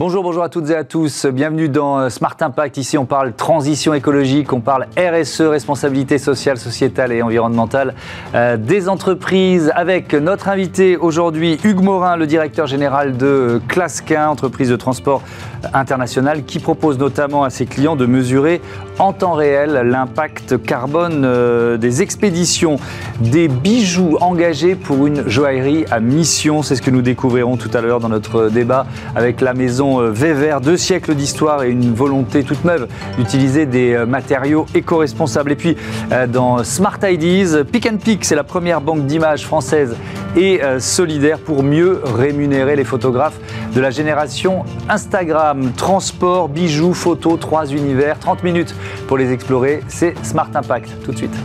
Bonjour, bonjour à toutes et à tous. Bienvenue dans euh, Smart Impact. Ici, on parle transition écologique, on parle RSE, responsabilité sociale, sociétale et environnementale euh, des entreprises. Avec notre invité aujourd'hui, Hugues Morin, le directeur général de Clasquin, entreprise de transport international, qui propose notamment à ses clients de mesurer en temps réel l'impact carbone euh, des expéditions, des bijoux engagés pour une joaillerie à mission. C'est ce que nous découvrirons tout à l'heure dans notre débat avec la maison euh, Vévert, deux siècles d'histoire et une volonté toute neuve d'utiliser des euh, matériaux éco-responsables. Et puis dans Smart IDs, Pick and Pick, c'est la première banque d'images française et solidaire pour mieux rémunérer les photographes de la génération Instagram. Transport, bijoux, photos, trois univers, 30 minutes pour les explorer. C'est Smart Impact. Tout de suite.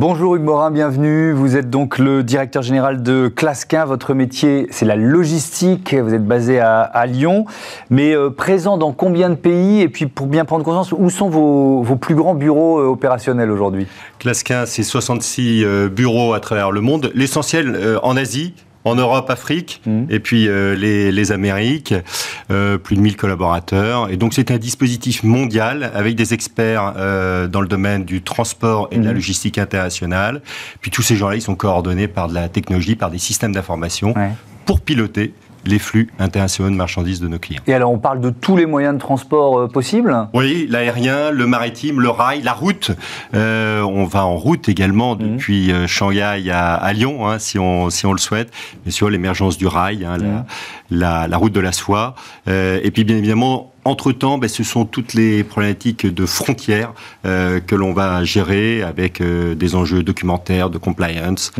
Bonjour Hugues Morin, bienvenue. Vous êtes donc le directeur général de Clasquin. Votre métier, c'est la logistique. Vous êtes basé à, Lyon, mais euh, présent dans combien de pays? Et puis pour bien prendre conscience, où sont vos, plus grands bureaux euh, opérationnels aujourd'hui? Clasquin, c'est 66 euh, bureaux à travers le monde. L'essentiel en Asie, en Europe, Afrique, mmh. et puis euh, les, les, Amériques, euh, plus de 1000 collaborateurs. Et donc c'est un dispositif mondial avec des experts euh, dans le domaine du transport et de la mmh. logistique internationale. Puis tous ces gens-là, ils sont coordonnés par de la technologie, par des systèmes d'information pour piloter les flux internationaux de marchandises de nos clients. Et alors, on parle de tous les moyens de transport euh, possibles? Oui, l'aérien, le maritime, le rail, la route. Euh, on va en route également mhm. depuis euh, Shanghai à, Lyon, hein, si, on, si on le souhaite. Bien sûr, l'émergence du rail, hein, mhm. la, la, route de la soie. et puis, bien évidemment, entre-temps, ben, ce sont toutes les problématiques de frontières euh, que l'on va gérer avec euh, des enjeux documentaires, de compliance,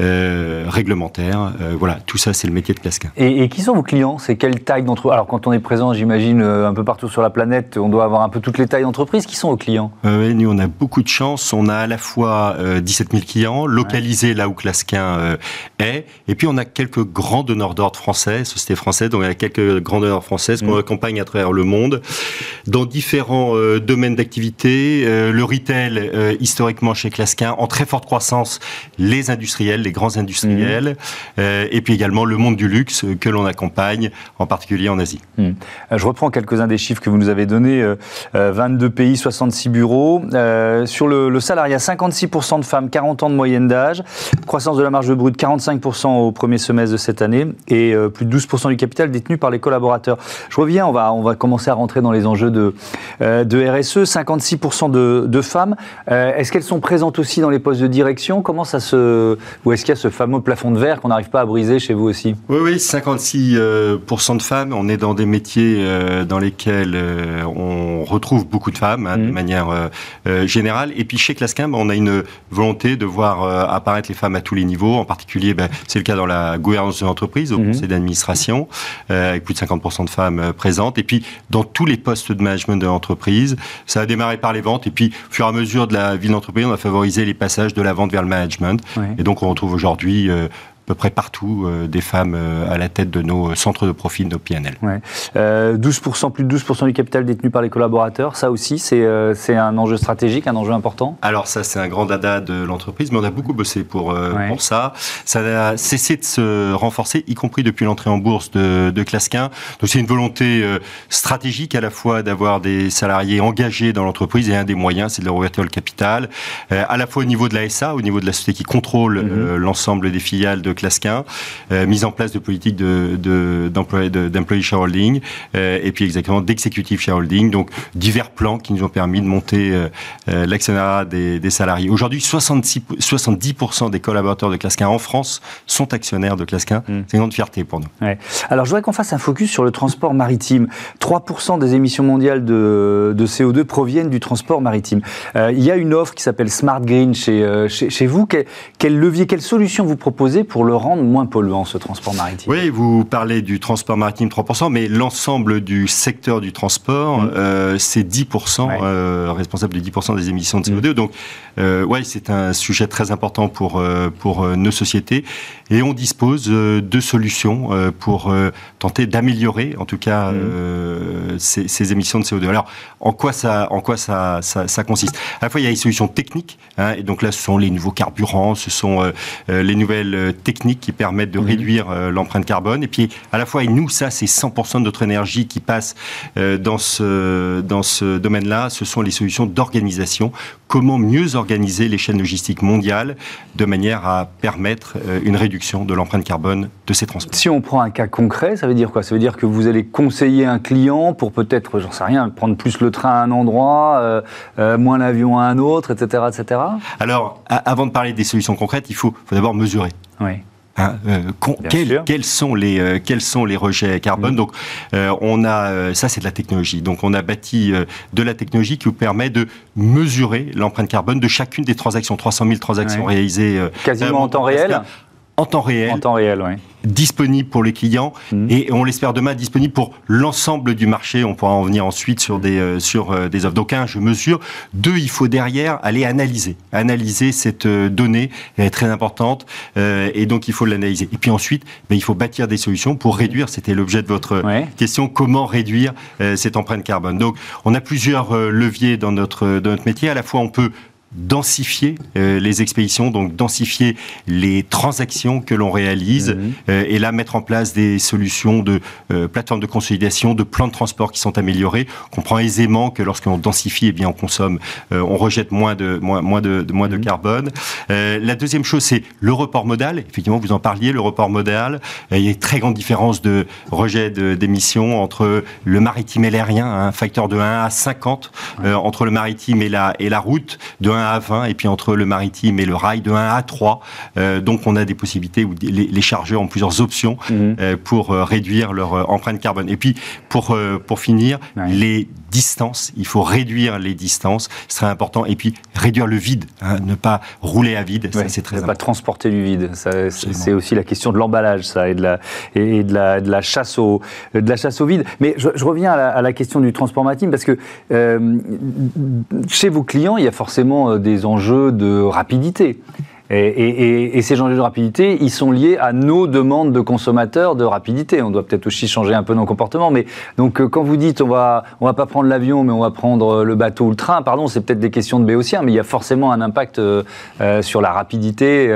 euh, réglementaires. voilà, tout ça, c'est le métier de Clasquin. Et, et, qui sont vos clients? C'est quelle taille d'entreprise Alors, quand on est présent, j'imagine, un peu partout sur la planète, on doit avoir un peu toutes les tailles d'entreprise. Qui sont vos clients? Oui, nous, on a beaucoup de chance. On a à la fois 17 000 clients, localisés là où Clasquin est, et puis on a quelques grands donneurs d'ordre français, sociétés françaises, donc il y a quelques grands donneurs françaises qu'on mhm. accompagne à travers le monde, dans différents euh, domaines d'activité. Euh, le retail, euh, historiquement chez Clasquin, en très forte croissance, les industriels, les grands industriels, mmh. et puis également le monde du luxe que l'on accompagne, en particulier en Asie. Mmh. Je reprends quelques-uns des chiffres que vous nous avez donnés. 22 pays, 66 bureaux. sur le, le salariat, 56% de femmes, 40 ans de moyenne d'âge. Croissance de la marge brute, 45% au premier semestre de cette année. Et plus de 12% du capital détenu par les collaborateurs. Je reviens, on va, on va commencer à rentrer dans les enjeux de, euh, de RSE. 56% de, de, femmes. Euh, est-ce qu'elles sont présentes aussi dans les postes de direction? Comment ça se. Ou est-ce qu'il y a ce fameux plafond de verre qu'on n'arrive pas à briser chez vous aussi? Oui, oui, 56% de femmes. On est dans des métiers euh, dans lesquels on retrouve beaucoup de femmes, hein, de mmh. manière générale. Et puis chez Clasquin, ben, on a une volonté de voir apparaître les femmes à tous les niveaux. En particulier, ben, c'est le cas dans la gouvernance de l'entreprise, au mmh. conseil d'administration, avec plus de 50% de femmes présentes. Et puis, dans tous les postes de management de l'entreprise. Ça a démarré par les ventes et puis, au fur et à mesure de la vie de l'entreprise, on a favorisé les passages de la vente vers le management. Et donc, on retrouve aujourd'hui euh, peu près partout euh, des femmes euh, à la tête de nos centres de profit, de nos PNL. Ouais. 12%, plus de 12% du capital détenu par les collaborateurs, ça aussi, c'est un enjeu stratégique, un enjeu important? Alors ça, c'est un grand dada de l'entreprise, mais on a beaucoup bossé pour, pour ça. Ça a cessé de se renforcer, y compris depuis l'entrée en bourse de, de Clasquin. Donc c'est une volonté stratégique à la fois d'avoir des salariés engagés dans l'entreprise et un des moyens, c'est de leur ouvrir le capital, à la fois au niveau de la SA, au niveau de la société qui contrôle mhm. l'ensemble des filiales de Clasquin, euh, mise en place de politiques d'employee de, de, shareholding, euh, et puis exactement d'executive shareholding, donc divers plans qui nous ont permis de monter euh, l'actionnariat des, salariés. Aujourd'hui, 70% des collaborateurs de Clasquin en France sont actionnaires de Clasquin. Mm. C'est une grande fierté pour nous. Alors, je voudrais qu'on fasse un focus sur le transport maritime. 3% des émissions mondiales de, CO2 proviennent du transport maritime. il y a une offre qui s'appelle Smart Green chez, chez, vous. Quel, quel levier, quelle solution vous proposez pour le rendre moins polluant, ce transport maritime Oui, vous parlez du transport maritime 3%, mais l'ensemble du secteur du transport, mm. euh, c'est 10%, euh, responsable de 10% des émissions de CO2. Mm. Donc, euh, ouais, c'est un sujet très important pour, pour nos sociétés. Et on dispose de solutions pour tenter d'améliorer, en tout cas, mm. ces, émissions de CO2. Alors, en quoi ça, en quoi ça, ça, consiste? À la fois, il y a les solutions techniques, hein, et donc là, ce sont les nouveaux carburants, ce sont les nouvelles techniques qui permettent de mhm. réduire l'empreinte carbone. Et puis, à la fois, et nous, ça, c'est 100% de notre énergie qui passe dans ce, dans ce domaine-là. Ce sont les solutions d'organisation. Comment mieux organiser les chaînes logistiques mondiales de manière à permettre une réduction de l'empreinte carbone de ces transports? Si on prend un cas concret, ça veut dire quoi? Ça veut dire que vous allez conseiller un client pour peut-être, j'en sais rien, prendre plus le train à un endroit, euh, euh, moins l'avion à un autre, etc. etc. Alors, avant de parler des solutions concrètes, il faut, d'abord mesurer. Oui. Hein, euh, quels, sont les, quels sont les rejets carbone mmh. Donc, on a ça, c'est de la technologie. Donc, on a bâti de la technologie qui vous permet de mesurer l'empreinte carbone de chacune des transactions, 300 000 transactions réalisées quasiment en temps réel en temps réel. En temps réel, oui. Disponible pour les clients mhm. et on l'espère demain disponible pour l'ensemble du marché. On pourra en venir ensuite sur des, euh, sur, euh, des offres. Donc, un, je mesure. Deux, il faut derrière aller analyser. Analyser cette euh, donnée, est très importante et donc il faut l'analyser. Et puis ensuite, ben, il faut bâtir des solutions pour réduire, c'était l'objet de votre question, comment réduire cette empreinte carbone? Donc, on a plusieurs leviers dans notre, dans notre métier. À la fois, on peut densifier euh, les expéditions, donc densifier les transactions que l'on réalise, mhm. euh, et là mettre en place des solutions de euh, plateformes de consolidation, de plans de transport qui sont améliorés. On comprend aisément que lorsqu'on densifie, eh bien on consomme, on rejette moins de moins, moins de, moins de mhm. carbone. la deuxième chose, c'est le report modal. Effectivement, vous en parliez, le report modal. il y a une très grande différence de rejet d'émissions entre le maritime et l'aérien, un facteur de 1 à 50 entre le maritime et la et la route, de 1 à 20, et puis entre le maritime et le rail, de 1 à 3. Euh, donc on a des possibilités où les, chargeurs ont plusieurs options mhm. euh, pour euh, réduire leur empreinte carbone. Et puis pour, pour finir, les distances, il faut réduire les distances, ce serait important. Et puis réduire le vide, hein, ne pas rouler à vide, c'est très ne pas transporter du vide. C'est aussi la question de l'emballage, ça, et de la, et de la, de la, chasse au, de la chasse au vide. Mais je, reviens à la, question du transport maritime parce que chez vos clients, il y a forcément euh, des enjeux de rapidité. Et, ces enjeux de rapidité, ils sont liés à nos demandes de consommateurs de rapidité. On doit peut-être aussi changer un peu nos comportements. Mais donc, euh, quand vous dites on va, on va pas prendre l'avion, mais on va prendre le bateau ou le train, pardon, c'est peut-être des questions de béotien, mais il y a forcément un impact euh, sur la rapidité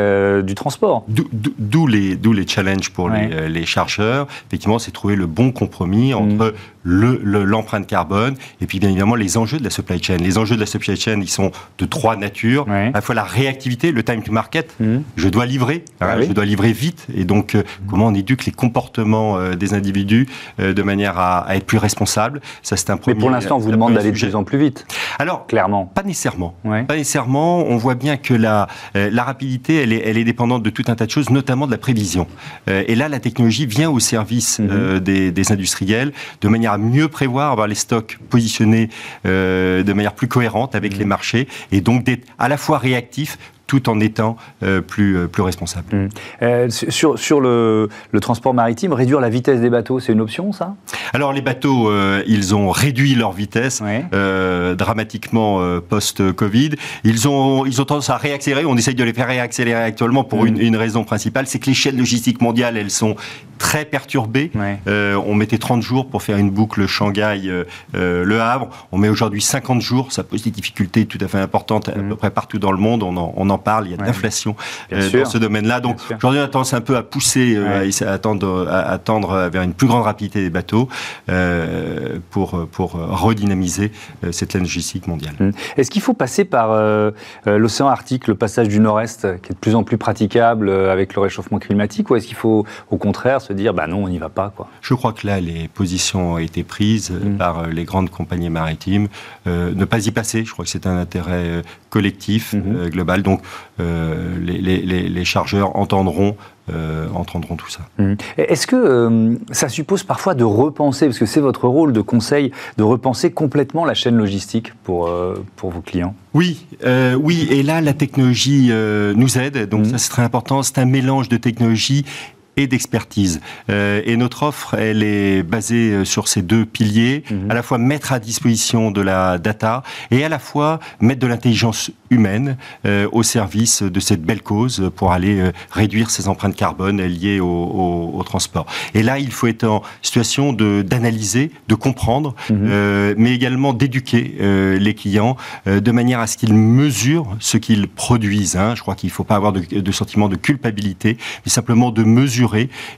du transport. D'où les, les challenges pour les, les, chargeurs. Effectivement, c'est trouver le bon compromis entre mm l'empreinte carbone et puis bien évidemment les enjeux de la supply chain. Les enjeux de la supply chain, ils sont de trois natures. À la fois la réactivité, le time to market. Mhm. Je dois livrer, hein, ah je dois livrer vite. Et donc, euh, comment on éduque les comportements euh, des individus euh, de manière à, être plus responsable. Ça, c'est un premier. Mais pour l'instant, on vous demande d'aller de plus en plus vite. Alors, clairement. Pas nécessairement. Pas nécessairement. On voit bien que la, la rapidité, elle est, elle est dépendante de tout un tas de choses, notamment de la prévision. et là, la technologie vient au service mhm. des, des industriels de manière à mieux prévoir, avoir les stocks positionnés euh, de manière plus cohérente avec mmh. les marchés et donc d'être à la fois réactif tout en étant euh, plus, euh, plus responsable. Mmh. Euh, sur sur le, le, transport maritime, réduire la vitesse des bateaux, c'est une option, ça? Alors, les bateaux, ils ont réduit leur vitesse dramatiquement post-Covid. Ils ont, ils ont tendance à réaccélérer. On essaye de les faire réaccélérer actuellement pour mmh. une, une, raison principale, c'est que les chaînes logistiques mondiales, elles sont très perturbées. on mettait 30 jours pour faire une boucle Shanghai-Le Havre. On met aujourd'hui 50 jours. Ça pose des difficultés tout à fait importantes à mmh. peu près partout dans le monde. On en, on en parle, il y a de l'inflation euh, dans ce domaine-là. Donc aujourd'hui, on a tendance un peu à pousser, euh, à, attendre, à, attendre vers une plus grande rapidité des bateaux euh, pour, pour redynamiser cette logistique mondiale. Hum. Est-ce qu'il faut passer par l'océan Arctique, le passage du Nord-Est, qui est de plus en plus praticable avec le réchauffement climatique, ou est-ce qu'il faut au contraire se dire, bah non, on n'y va pas quoi? Je crois que là, les positions ont été prises hum. par les grandes compagnies maritimes. ne pas y passer, je crois que c'est un intérêt collectif, global. Donc euh, les, chargeurs entendront euh, entendront tout ça. Mmh. Est-ce que euh, ça suppose parfois de repenser, parce que c'est votre rôle de conseil, de repenser complètement la chaîne logistique pour, pour vos clients? Oui, oui, et là la technologie nous aide, donc mmh. ça c'est très important, c'est un mélange de technologie et d'expertise. Euh, et notre offre, elle est basée euh, sur ces deux piliers, mhm. à la fois mettre à disposition de la data et à la fois mettre de l'intelligence humaine euh, au service de cette belle cause pour aller réduire ces empreintes carbone liées au, transport. Et là, il faut être en situation d'analyser, de, comprendre, mhm. mais également d'éduquer les clients de manière à ce qu'ils mesurent ce qu'ils produisent. Hein. Je crois qu'il ne faut pas avoir de, de sentiment de culpabilité, mais simplement de mesurer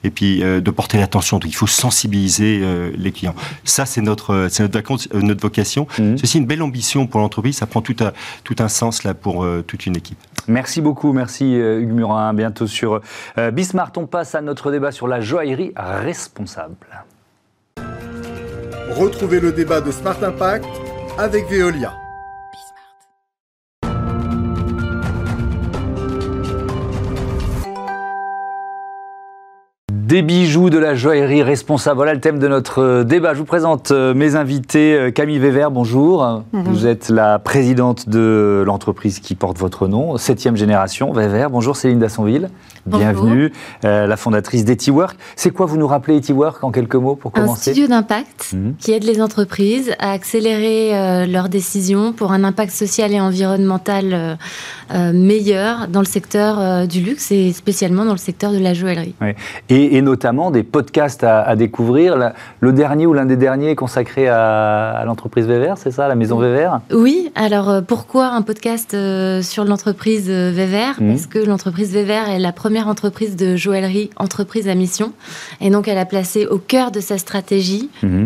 et puis euh, de porter l'attention. Donc il faut sensibiliser euh, les clients. Ça, c'est notre, euh, c'est notre, notre, vocation. Mmh. C'est une belle ambition pour l'entreprise. Ça prend tout, à, tout un sens là pour toute une équipe. Merci beaucoup, merci Hugues Murin. Bientôt sur Bismart, on passe à notre débat sur la joaillerie responsable. Retrouvez le débat de Smart Impact avec Veolia. Des bijoux, de la joaillerie responsable. Voilà le thème de notre euh, débat. Je vous présente euh, mes invités. Euh, Camille Weber, bonjour. Vous êtes la présidente de l'entreprise qui porte votre nom, septième génération, Weber. Bonjour Céline Dassonville. Bienvenue, la fondatrice d'EtiWork. C'est quoi, vous nous rappelez EtiWork en quelques mots pour commencer Un studio d'impact mhm. qui aide les entreprises à accélérer leurs décisions pour un impact social et environnemental meilleur dans le secteur du luxe et spécialement dans le secteur de la joaillerie. Et, et notamment des podcasts à, découvrir. le dernier ou l'un des derniers consacré à, l'entreprise Vévert, c'est ça, la maison Vévert Oui, alors euh, pourquoi un podcast euh, sur l'entreprise euh, Vévert mmh. Parce que l'entreprise Vévert est la première entreprise de joaillerie, entreprise à mission. Et donc elle a placé au cœur de sa stratégie mmh.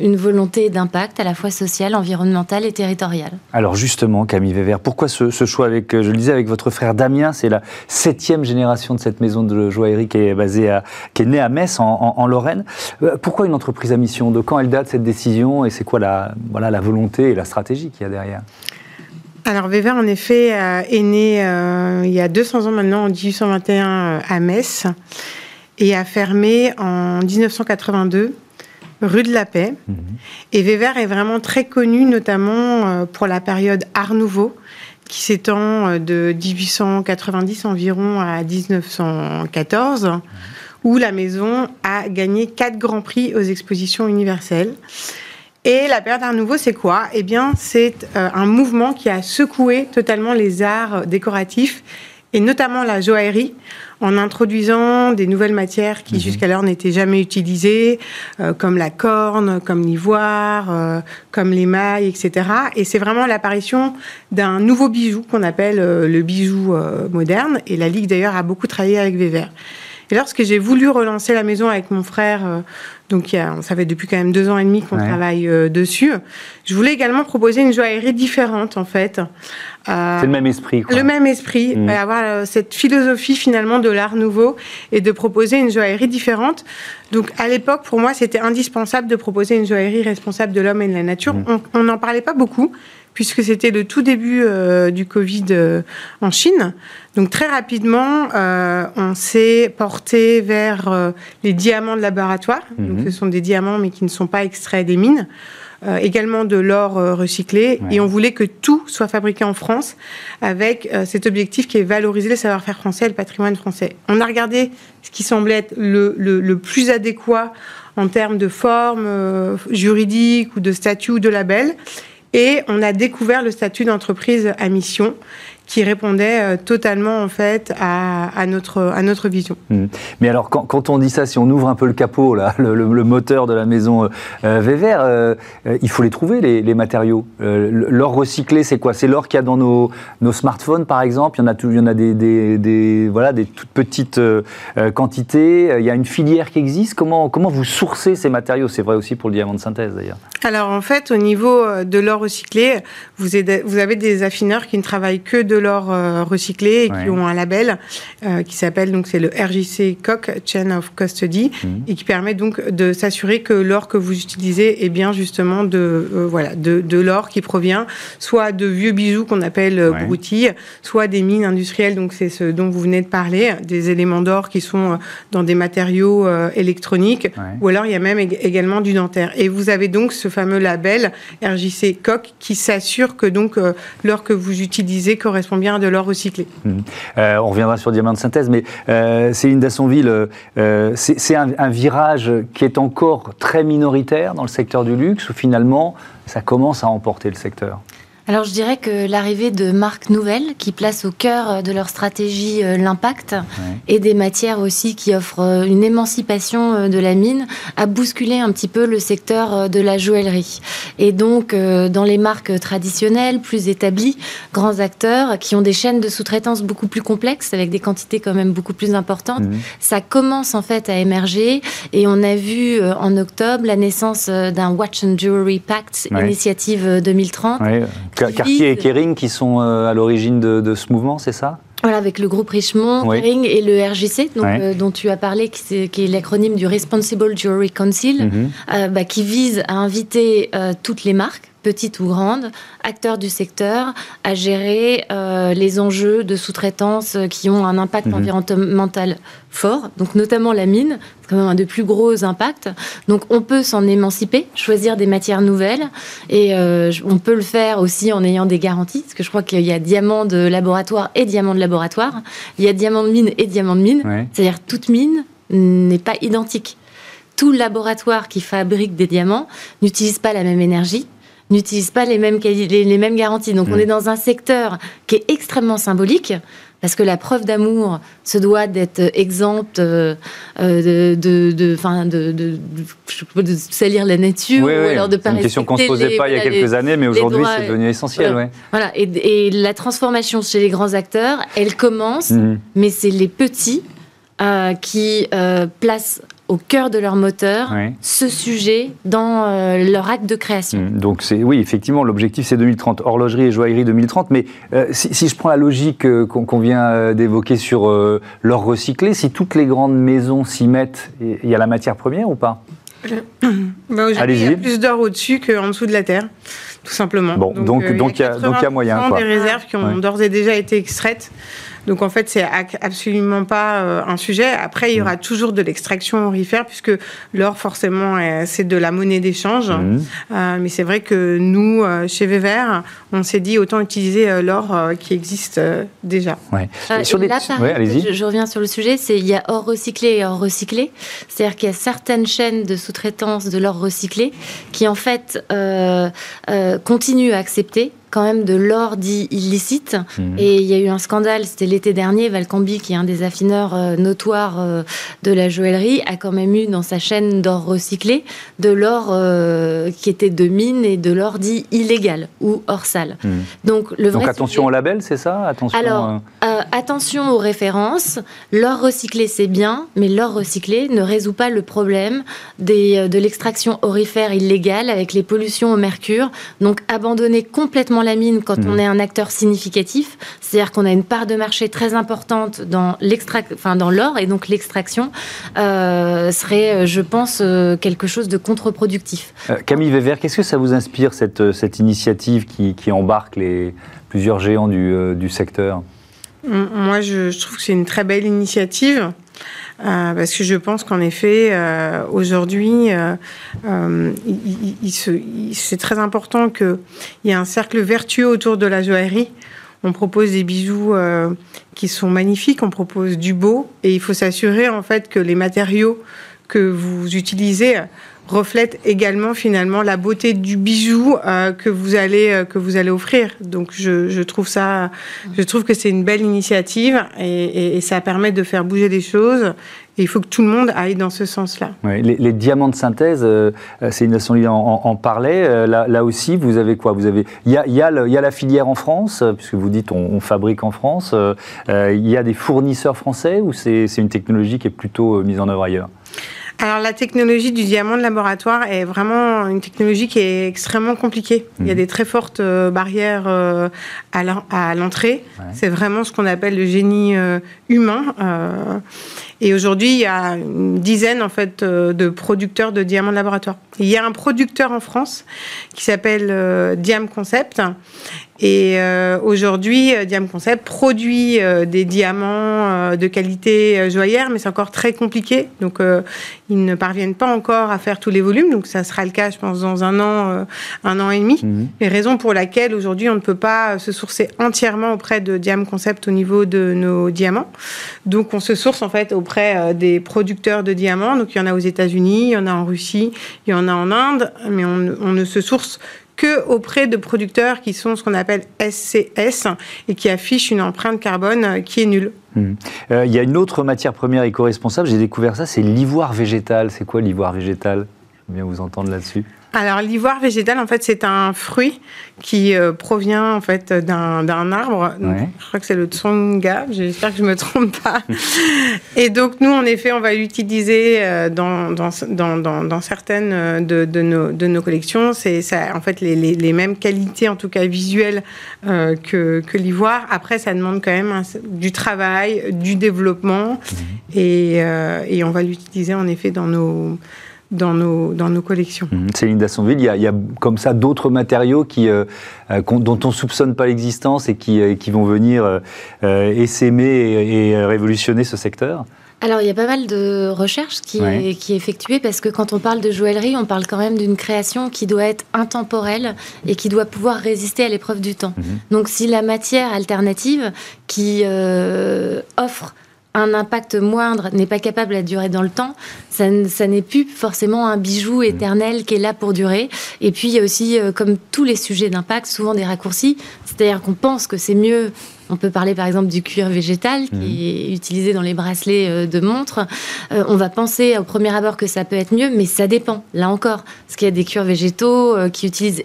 une volonté d'impact à la fois social, environnemental et territorial. Alors justement, Camille Vévert, pourquoi ce, ce choix avec, je le disais, avec votre frère Damien C'est la septième génération de cette maison de joaillerie qui est basée qui est né à Metz, en, Lorraine. Euh, pourquoi une entreprise à mission? De quand elle date cette décision? Et c'est quoi la, voilà, la volonté et la stratégie qu'il y a derrière? Alors Weber, en effet, euh, est né euh, il y a 200 ans maintenant, en 1821, à Metz, et a fermé en 1982 rue de la Paix. Mhm. Et Weber est vraiment très connu, notamment pour la période Art Nouveau, qui s'étend de 1890 environ à 1914 où la maison a gagné quatre grands prix aux expositions universelles. Et la période Art Nouveau, c'est quoi? Eh bien, c'est euh, un mouvement qui a secoué totalement les arts décoratifs et notamment la joaillerie en introduisant des nouvelles matières qui mhm. jusqu'alors n'étaient jamais utilisées, euh, comme la corne, comme l'ivoire, euh, comme l'émail, etc. Et c'est vraiment l'apparition d'un nouveau bijou qu'on appelle le bijou moderne. Et la Ligue d'ailleurs a beaucoup travaillé avec Weber. Et lorsque j'ai voulu relancer la maison avec mon frère, euh, donc ça fait depuis quand même deux ans et demi qu'on travaille euh, dessus, je voulais également proposer une joaillerie différente en fait. Euh, c'est le même esprit. Quoi. Le même esprit, mmh. avoir cette philosophie finalement de l'art nouveau et de proposer une joaillerie différente. Donc à l'époque, pour moi, c'était indispensable de proposer une joaillerie responsable de l'homme et de la nature. Mmh. On n'en parlait pas beaucoup puisque c'était le tout début euh, du Covid euh, en Chine. Donc très rapidement, euh, on s'est porté vers les diamants de laboratoire. Donc, mhm. ce sont des diamants mais qui ne sont pas extraits des mines. également de l'or recyclé et on voulait que tout soit fabriqué en France avec cet objectif qui est valoriser le savoir-faire français et le patrimoine français. On a regardé ce qui semblait être le, le plus adéquat en termes de forme juridique ou de statut ou de label et on a découvert le statut d'entreprise à mission qui répondait euh, totalement en fait à, notre, à notre vision. Mmh. Mais alors quand, on dit ça, si on ouvre un peu le capot, là, le, moteur de la maison euh, euh, euh, il faut les trouver les, matériaux. l'or recyclé, c'est quoi? C'est l'or qu'il y a dans nos, nos, smartphones par exemple? Il y en a, tout, il y en a des, des, des, voilà, des toutes petites quantités. Il y a une filière qui existe. Comment, comment vous sourcez ces matériaux? C'est vrai aussi pour le diamant de synthèse d'ailleurs. Alors en fait, au niveau de l'or recyclé, vous, vous avez des affineurs qui ne travaillent que de l'or euh, recyclé et qui ont un label euh, qui s'appelle donc c'est le RJC COC Chain of Custody mhm. et qui permet donc de s'assurer que l'or que vous utilisez est bien justement de euh, voilà de, de l'or qui provient soit de vieux bijoux qu'on appelle broutilles, soit des mines industrielles. Donc c'est ce dont vous venez de parler, des éléments d'or qui sont dans des matériaux électroniques ou alors il y a même également du dentaire. Et vous avez donc ce fameux label RJC COC qui s'assure que donc l'or que vous utilisez correspond correspond bien de l'or recyclé. Mhm. on reviendra sur diamant de synthèse, mais Céline Dassonville, c'est un, un, virage qui est encore très minoritaire dans le secteur du luxe, ou finalement ça commence à emporter le secteur alors je dirais que l'arrivée de marques nouvelles qui placent au cœur euh, de leur stratégie euh, l'impact et des matières aussi qui offrent euh, une émancipation de la mine a bousculé un petit peu le secteur de la joaillerie. Et donc dans les marques traditionnelles, plus établies, grands acteurs qui ont des chaînes de sous-traitance beaucoup plus complexes avec des quantités quand même beaucoup plus importantes, mhm. ça commence en fait à émerger et on a vu en octobre la naissance d'un Watch and Jewelry Pact, initiative 2030. Cartier et Kering qui sont euh, à l'origine de, ce mouvement, c'est ça? Voilà, avec le groupe Richemont, Kering et le RJC, donc, euh, dont tu as parlé, qui est, l'acronyme du Responsible Jewelry Council, mhm. euh, bah, qui vise à inviter toutes les marques petites ou grandes, acteurs du secteur, à gérer euh, les enjeux de sous-traitance euh, qui ont un impact mhm. environnemental fort, donc notamment la mine, c'est quand même un des plus gros impacts. Donc on peut s'en émanciper, choisir des matières nouvelles, et euh, on peut le faire aussi en ayant des garanties, parce que je crois qu'il y a diamant de laboratoire et diamant de laboratoire, il y a diamant de mine et diamant de mine, c'est-à-dire toute mine n'est pas identique. Tout laboratoire qui fabrique des diamants n'utilise pas la même énergie, n'utilisent pas les mêmes, les, mêmes garanties. Donc on mm. est dans un secteur qui est extrêmement symbolique. Parce que la preuve d'amour se doit d'être exempte euh, euh, de, de, de, de, de, salir la nature oui, ou alors de pas Une question qu'on ne se posait pas il y a quelques années, mais aujourd'hui c'est devenu essentiel. Voilà, Et, la transformation chez les grands acteurs, elle commence, mm. mais c'est les petits euh, qui placent au cœur de leur moteur ce sujet dans euh, leur acte de création. Mmh, donc c'est oui, effectivement, l'objectif c'est 2030, horlogerie et joaillerie 2030. Mais euh, si, je prends la logique euh, qu'on vient d'évoquer sur l'or recyclé, si toutes les grandes maisons s'y mettent, il y a la matière première ou pas? Bah, il y a plus d'or au-dessus qu'en dessous de la terre, tout simplement. Bon, donc il donc, y, a, donc y a moyen. Il y a des réserves qui ont d'ores et déjà été extraites. Donc en fait, c'est absolument pas euh, un sujet. Après, il y aura mm. toujours de l'extraction aurifère puisque l'or, forcément, c'est de la monnaie d'échange. Mm. Euh, mais c'est vrai que nous, euh, chez Wever, on s'est dit autant utiliser l'or qui existe déjà. Ouais. sur là, je, je, reviens sur le sujet, c'est il y a or recyclé et or recyclé. C'est-à-dire qu'il y a certaines chaînes de sous-traitance de l'or recyclé qui en fait continuent à accepter quand même de l'or dit illicite. Mhm. Et il y a eu un scandale, c'était l'été dernier, Valcambi, qui est un des affineurs euh, notoires euh, de la joaillerie, a quand même eu dans sa chaîne d'or recyclé de l'or euh, qui était de mine et de l'or dit illégal ou hors sale. Mhm. Donc, le vrai Donc attention au label, c'est ça? Attention Alors, attention aux références. L'or recyclé, c'est bien, mais l'or recyclé ne résout pas le problème des, de l'extraction orifère illégale avec les pollutions au mercure. Donc abandonner complètement la mine quand on mhm. est un acteur significatif, c'est-à-dire qu'on a une part de marché très importante dans enfin dans l'or et donc l'extraction euh, serait, euh, je pense, euh, quelque chose de contre-productif. Camille Weber, qu'est-ce que ça vous inspire cette, cette initiative qui, qui, embarque les plusieurs géants du, du secteur? Moi, je, je, trouve que c'est une très belle initiative. Euh, parce que je pense qu'en effet, euh, aujourd'hui, euh, c'est très important qu'il y ait un cercle vertueux autour de la joaillerie. On propose des bijoux qui sont magnifiques, on propose du beau, et il faut s'assurer en fait que les matériaux que vous utilisez reflète également finalement la beauté du bijou euh, que vous allez euh, que vous allez offrir. Donc je, je, trouve ça, je trouve que c'est une belle initiative et, ça permet de faire bouger les choses. Il faut que tout le monde aille dans ce sens-là. les, diamants de synthèse, euh, c'est une nation en, en parlait. Là, là, aussi, vous avez quoi? Vous avez il y a, y, a y a, la filière en France, puisque vous dites on, on fabrique en France. Il y a des fournisseurs français ou c'est une technologie qui est plutôt mise en œuvre ailleurs? Alors la technologie du diamant de laboratoire est vraiment une technologie qui est extrêmement compliquée. Il y a mhm. des très fortes euh, barrières euh, à l'entrée. C'est vraiment ce qu'on appelle le génie euh, humain. Et aujourd'hui, il y a une dizaine en fait de producteurs de diamants de laboratoire. Il y a un producteur en France qui s'appelle Diam Concept et euh, aujourd'hui, euh, Diam Concept produit euh, des diamants de qualité joaillère, mais c'est encore très compliqué. Donc, ils ne parviennent pas encore à faire tous les volumes. Donc, ça sera le cas, je pense, dans un an, un an et demi. Mhm. Et raison pour laquelle aujourd'hui, on ne peut pas se sourcer entièrement auprès de Diam Concept au niveau de nos diamants. Donc, on se source en fait auprès des producteurs de diamants. Donc, il y en a aux États-Unis, il y en a en Russie, il y en a en Inde, mais on, ne se source que auprès de producteurs qui sont ce qu'on appelle SCS et qui affichent une empreinte carbone qui est nulle. Hmm. Euh, il y a une autre matière première éco-responsable, j'ai découvert ça, c'est l'ivoire végétal. C'est quoi l'ivoire végétal? Je bien vous entendre là-dessus. Alors l'ivoire végétal, en fait, c'est un fruit qui euh, provient en fait d'un arbre. Je crois que c'est le tsonga. J'espère que je me trompe pas. et donc nous, en effet, on va l'utiliser euh, dans, dans, dans, dans, certaines euh, de, de, nos, de nos collections. C'est en fait les, les, les, mêmes qualités, en tout cas visuelles, que, que l'ivoire. Après, ça demande quand même du travail, du développement, mhm. et, et on va l'utiliser en effet dans nos dans nos, dans nos collections. Mmh. Céline Dassonville, il y, a, il y a comme ça d'autres matériaux qui, euh, euh, dont on ne soupçonne pas l'existence et qui, euh, qui vont venir essaimer et, et, révolutionner ce secteur alors, il y a pas mal de recherches qui, est, qui est effectuée parce que quand on parle de joaillerie, on parle quand même d'une création qui doit être intemporelle et qui doit pouvoir résister à l'épreuve du temps. Mmh. Donc, si la matière alternative qui offre un impact moindre n'est pas capable de durer dans le temps, ça, n'est plus forcément un bijou mmh. éternel qui est là pour durer. Et puis il y a aussi, euh, comme tous les sujets d'impact, souvent des raccourcis. C'est-à-dire qu'on pense que c'est mieux on peut parler par exemple du cuir végétal qui mhm. est utilisé dans les bracelets euh, de montres. Euh, on va penser au premier abord que ça peut être mieux, mais ça dépend. Là encore, parce qu'il y a des cuirs végétaux euh, qui utilisent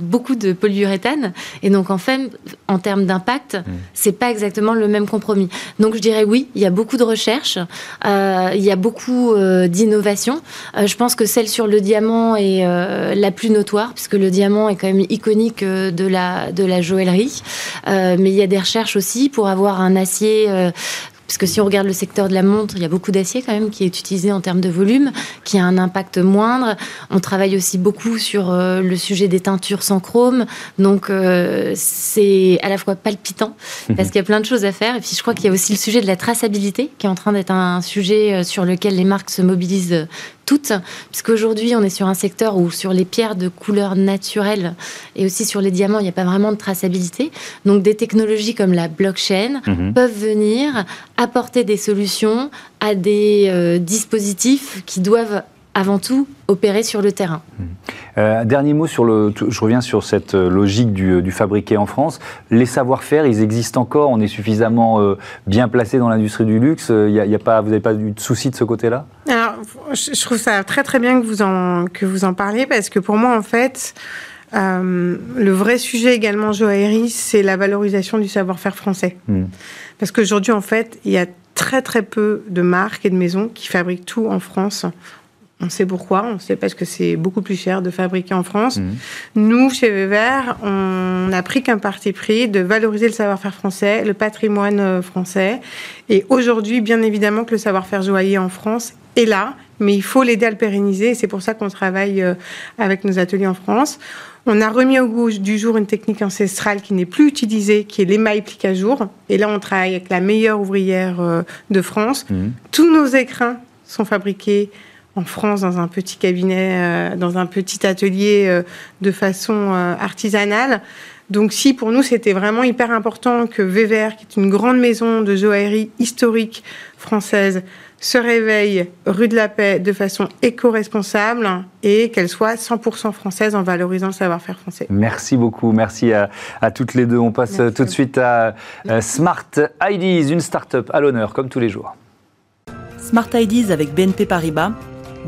beaucoup de polyuréthane, et donc en fait, en termes d'impact, mhm. c'est pas exactement le même compromis. Donc je dirais oui, il y a beaucoup de recherches, il y a beaucoup d'innovations. je pense que celle sur le diamant est la plus notoire, puisque le diamant est quand même iconique de la de la joaillerie, mais y a des recherches aussi pour avoir un acier euh, parce que si on regarde le secteur de la montre, il y a beaucoup d'acier quand même qui est utilisé en termes de volume, qui a un impact moindre. On travaille aussi beaucoup sur euh, le sujet des teintures sans chrome. Donc euh, c'est à la fois palpitant, mhm. parce qu'il y a plein de choses à faire. Et puis je crois qu'il y a aussi le sujet de la traçabilité, qui est en train d'être un sujet sur lequel les marques se mobilisent toutes, puisqu'aujourd'hui on est sur un secteur où sur les pierres de couleur naturelle et aussi sur les diamants, il n'y a pas vraiment de traçabilité. Donc des technologies comme la blockchain mhm. peuvent venir apporter des solutions à des euh, dispositifs qui doivent avant tout opérer sur le terrain. Mmh. Euh, dernier mot sur le. Je reviens sur cette euh, logique du, du fabriqué en France. Les savoir-faire, ils existent encore. On est suffisamment euh, bien placé dans l'industrie du luxe. Il y a, pas, vous n'avez pas eu de souci de ce côté-là? Je trouve ça très très bien que vous en que vous en parlez parce que pour moi, en fait. le vrai sujet également, joaillerie, c'est la valorisation du savoir-faire français. Mmh. Parce qu'aujourd'hui, en fait, il y a très très peu de marques et de maisons qui fabriquent tout en France on sait pourquoi, on sait parce que c'est beaucoup plus cher de fabriquer en France. Mhm. Nous, chez Weber, on n'a pris qu'un parti pris de valoriser le savoir-faire français, le patrimoine euh, français. Et aujourd'hui, bien évidemment que le savoir-faire joaillier en France est là, mais il faut l'aider à le pérenniser. C'est pour ça qu'on travaille euh, avec nos ateliers en France. On a remis au goût du jour une technique ancestrale qui n'est plus utilisée, qui est l'émail plique à jour. Et là, on travaille avec la meilleure ouvrière euh, de France. Mhm. Tous nos écrins sont fabriqués en France dans un petit cabinet, euh, dans un petit atelier euh, de façon euh, artisanale. Donc si pour nous c'était vraiment hyper important que Wever, qui est une grande maison de joaillerie historique française, se réveille rue de la Paix de façon éco-responsable et qu'elle soit 100% française en valorisant le savoir-faire français. Merci beaucoup, merci à, toutes les deux. On passe tout de suite à Smart IDs, une start-up à l'honneur comme tous les jours. Smart IDs avec BNP Paribas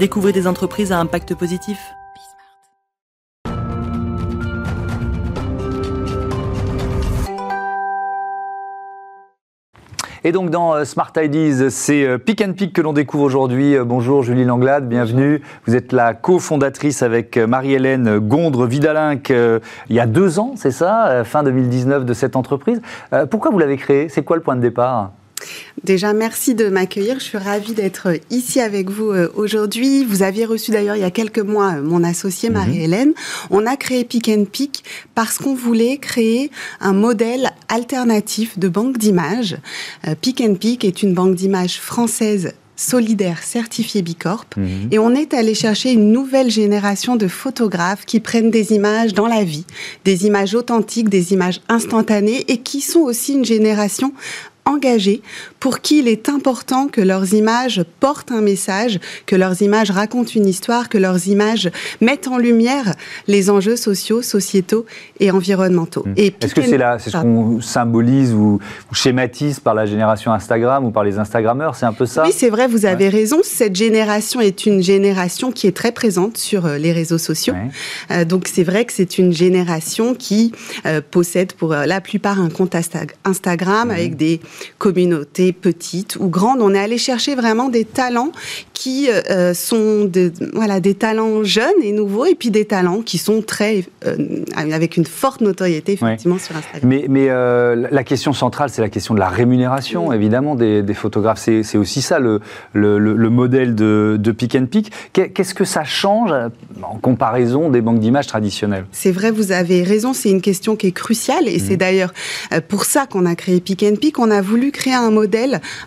Découvrez des entreprises à impact positif. Et donc dans euh, Smart Ideas, c'est euh, Pick and Pick que l'on découvre aujourd'hui. Euh, bonjour Julie Langlade, bienvenue. Vous êtes la cofondatrice avec Marie-Hélène Gondre-Vidalinck il y a deux ans, c'est ça, fin 2019 de cette entreprise. Pourquoi vous l'avez créée? C'est quoi le point de départ? Déjà, merci de m'accueillir. Je suis ravie d'être ici avec vous euh, aujourd'hui. Vous aviez reçu d'ailleurs il y a quelques mois euh, mon associée mhm. Marie-Hélène. On a créé Pick and Pick parce qu'on voulait créer un modèle alternatif de banque d'images. Euh, Pick and Pick est une banque d'images française solidaire certifiée Bicorp. Mhm. Et on est allé chercher une nouvelle génération de photographes qui prennent des images dans la vie, des images authentiques, des images instantanées et qui sont aussi une génération engagés pour qui il est important que leurs images portent un message, que leurs images racontent une histoire, que leurs images mettent en lumière les enjeux sociaux, sociétaux et environnementaux. Mmh. Est-ce que c'est là, c'est ce qu'on symbolise ou, schématise par la génération Instagram ou par les Instagrammeurs C'est un peu ça? Oui, c'est vrai, vous avez raison. Cette génération est une génération qui est très présente sur euh, les réseaux sociaux. Euh, donc c'est vrai que c'est une génération qui euh, possède pour la plupart un compte Instagram mmh. avec des communautés petites ou grandes. On est allé chercher vraiment des talents qui euh, sont de, voilà, des talents jeunes et nouveaux, et puis des talents qui sont très, euh, avec une forte notoriété, effectivement, sur Instagram. Mais, mais euh, la question centrale, c'est la question de la rémunération, évidemment, des, des photographes. C'est aussi ça, le, le, le, modèle de, de Pick and Pick. Qu'est-ce que ça change en comparaison des banques d'images traditionnelles? C'est vrai, vous avez raison, c'est une question qui est cruciale, et c'est mmh. d'ailleurs pour ça qu'on a créé Pick and Pick. On a voulu créer un modèle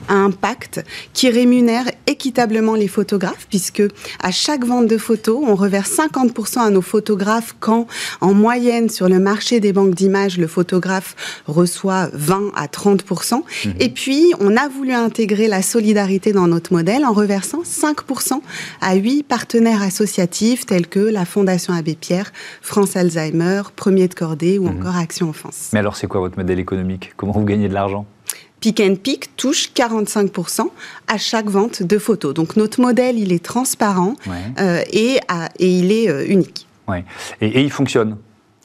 à impact qui rémunère équitablement les photographes, puisque à chaque vente de photos, on reverse 50% à nos photographes quand, en moyenne, sur le marché des banques d'images, le photographe reçoit 20 à 30%. Mhm. Et puis, on a voulu intégrer la solidarité dans notre modèle en reversant 5% à huit partenaires associatifs tels que la Fondation Abbé Pierre, France Alzheimer, Premier de Cordée ou mhm. encore Action Enfance. Mais alors, c'est quoi votre modèle économique? Comment vous gagnez de l'argent? Pick and Pick touche 45% à chaque vente de photos. Donc notre modèle, il est transparent euh, et, et, il est euh, unique. Ouais. et il fonctionne?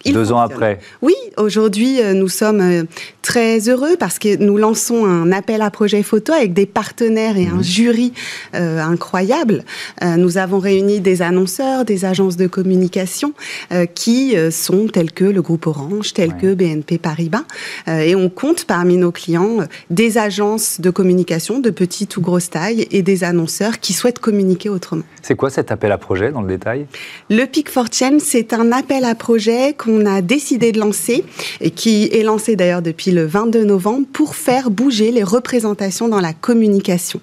Deux ans après. Oui, aujourd'hui, euh, nous sommes euh, très heureux parce que nous lançons un appel à projet photo avec des partenaires et un jury euh, incroyable. nous avons réuni des annonceurs, des agences de communication qui sont tels que le groupe Orange, tels que BNP Paribas. et on compte parmi nos clients des agences de communication de petite ou grosse taille et des annonceurs qui souhaitent communiquer autrement. C'est quoi cet appel à projet dans le détail? Le Pick for Change, c'est un appel à projet qu'on a décidé de lancer et qui est lancé d'ailleurs depuis le 22 novembre pour faire bouger les représentations dans la communication.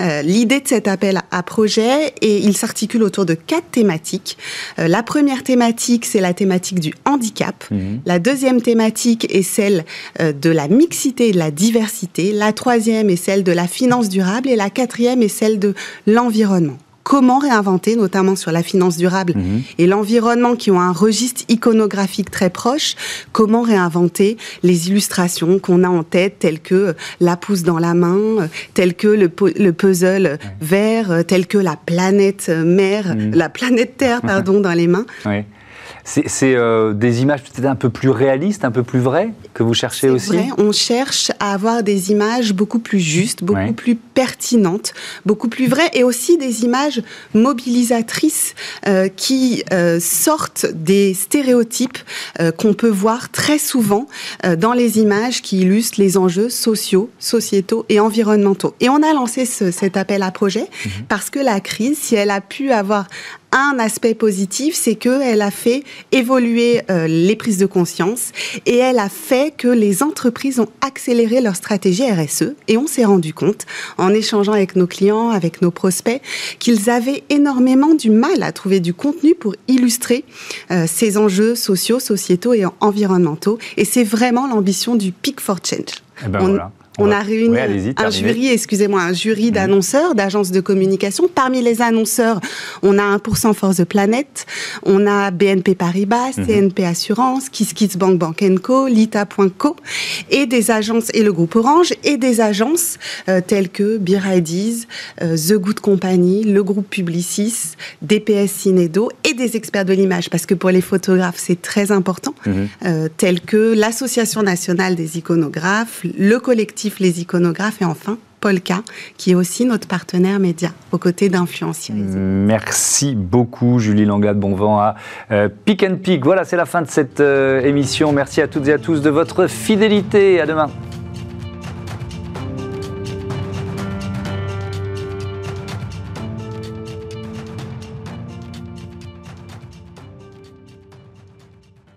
Euh, l'idée de cet appel à projet, et il s'articule autour de quatre thématiques. Euh, la première thématique, c'est la thématique du handicap. Mhm. La deuxième thématique est celle euh, de la mixité et de la diversité. La troisième est celle de la finance durable et la quatrième est celle de l'environnement comment réinventer, notamment sur la finance durable mhm. et l'environnement qui ont un registre iconographique très proche, comment réinventer les illustrations qu'on a en tête, telles que la pousse dans la main, telles que le, puzzle vert, telles que la planète mer, mhm. la planète Terre, pardon, dans les mains. C'est euh, des images peut-être un peu plus réalistes, un peu plus vraies que vous cherchez aussi vrai. On cherche à avoir des images beaucoup plus justes, beaucoup plus pertinentes, beaucoup plus vraies et aussi des images mobilisatrices euh, qui euh, sortent des stéréotypes qu'on peut voir très souvent dans les images qui illustrent les enjeux sociaux, sociétaux et environnementaux. Et on a lancé cet appel à projet mhm. parce que la crise, si elle a pu avoir un aspect positif, c'est qu'elle a fait évoluer euh, les prises de conscience et elle a fait que les entreprises ont accéléré leur stratégie RSE et on s'est rendu compte en échangeant avec nos clients, avec nos prospects, qu'ils avaient énormément du mal à trouver du contenu pour illustrer euh, ces enjeux sociaux, sociétaux et environnementaux. Et c'est vraiment l'ambition du Peak for Change. Eh ben voilà. On, a réuni un jury, excusez-moi, un jury mhm. d'annonceurs, d'agences de communication. Parmi les annonceurs, on a 1% Force de Planète, on a BNP Paribas, mhm. CNP Assurance, KissKissBank Bank Co, Lita.co, et des agences, et le groupe Orange, et des agences euh, telles que Beer euh, The Good Company, le groupe Publicis, DPS Cinedo, et des experts de l'image, parce que pour les photographes, c'est très important, euh, tels que l'Association nationale des iconographes, le collectif les iconographes et enfin Polka, qui est aussi notre partenaire média, aux côtés d'influenciers. Merci beaucoup, Julie Langade. Bon vent à euh, and Pick. Voilà, c'est la fin de cette euh, émission. Merci à toutes et à tous de votre fidélité. À demain.